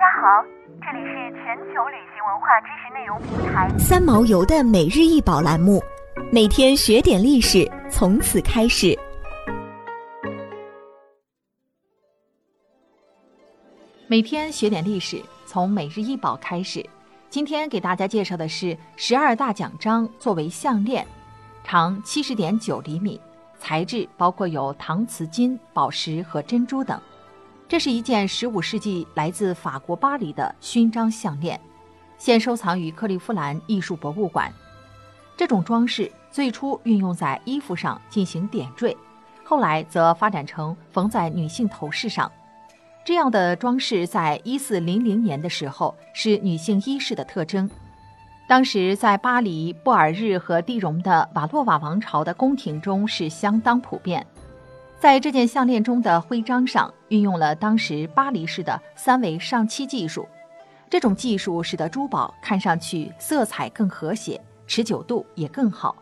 家好，这里是全球旅行文化知识内容平台三毛游的每日一宝栏目，每天学点历史，从此开始。每天学点历史，从每日一宝开始。今天给大家介绍的是十二大奖章作为项链，长七十点九厘米，材质包括有搪瓷、金、宝石和珍珠等。这是一件十五世纪来自法国巴黎的勋章项链，现收藏于克利夫兰艺术博物馆。这种装饰最初运用在衣服上进行点缀，后来则发展成缝在女性头饰上。这样的装饰在一四零零年的时候是女性衣饰的特征。当时在巴黎、布尔日和蒂荣的瓦洛瓦王朝的宫廷中是相当普遍。在这件项链中的徽章上运用了当时巴黎式的三维上漆技术，这种技术使得珠宝看上去色彩更和谐，持久度也更好。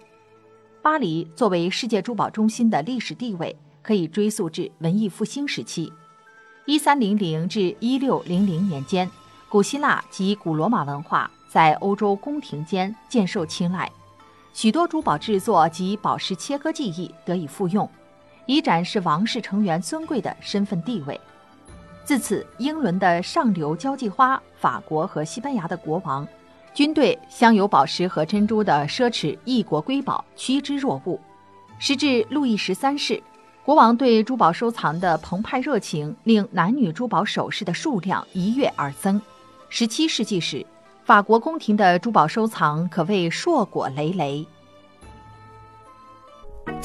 巴黎作为世界珠宝中心的历史地位可以追溯至文艺复兴时期，一三零零至一六零零年间，古希腊及古罗马文化在欧洲宫廷间渐受青睐，许多珠宝制作及宝石切割技艺得以复用。以展示王室成员尊贵的身份地位。自此，英伦的上流交际花、法国和西班牙的国王，军队镶有宝石和珍珠的奢侈异国瑰宝趋之若鹜。时至路易十三世，国王对珠宝收藏的澎湃热情，令男女珠宝首饰的数量一跃而增。十七世纪时，法国宫廷的珠宝收藏可谓硕果累累。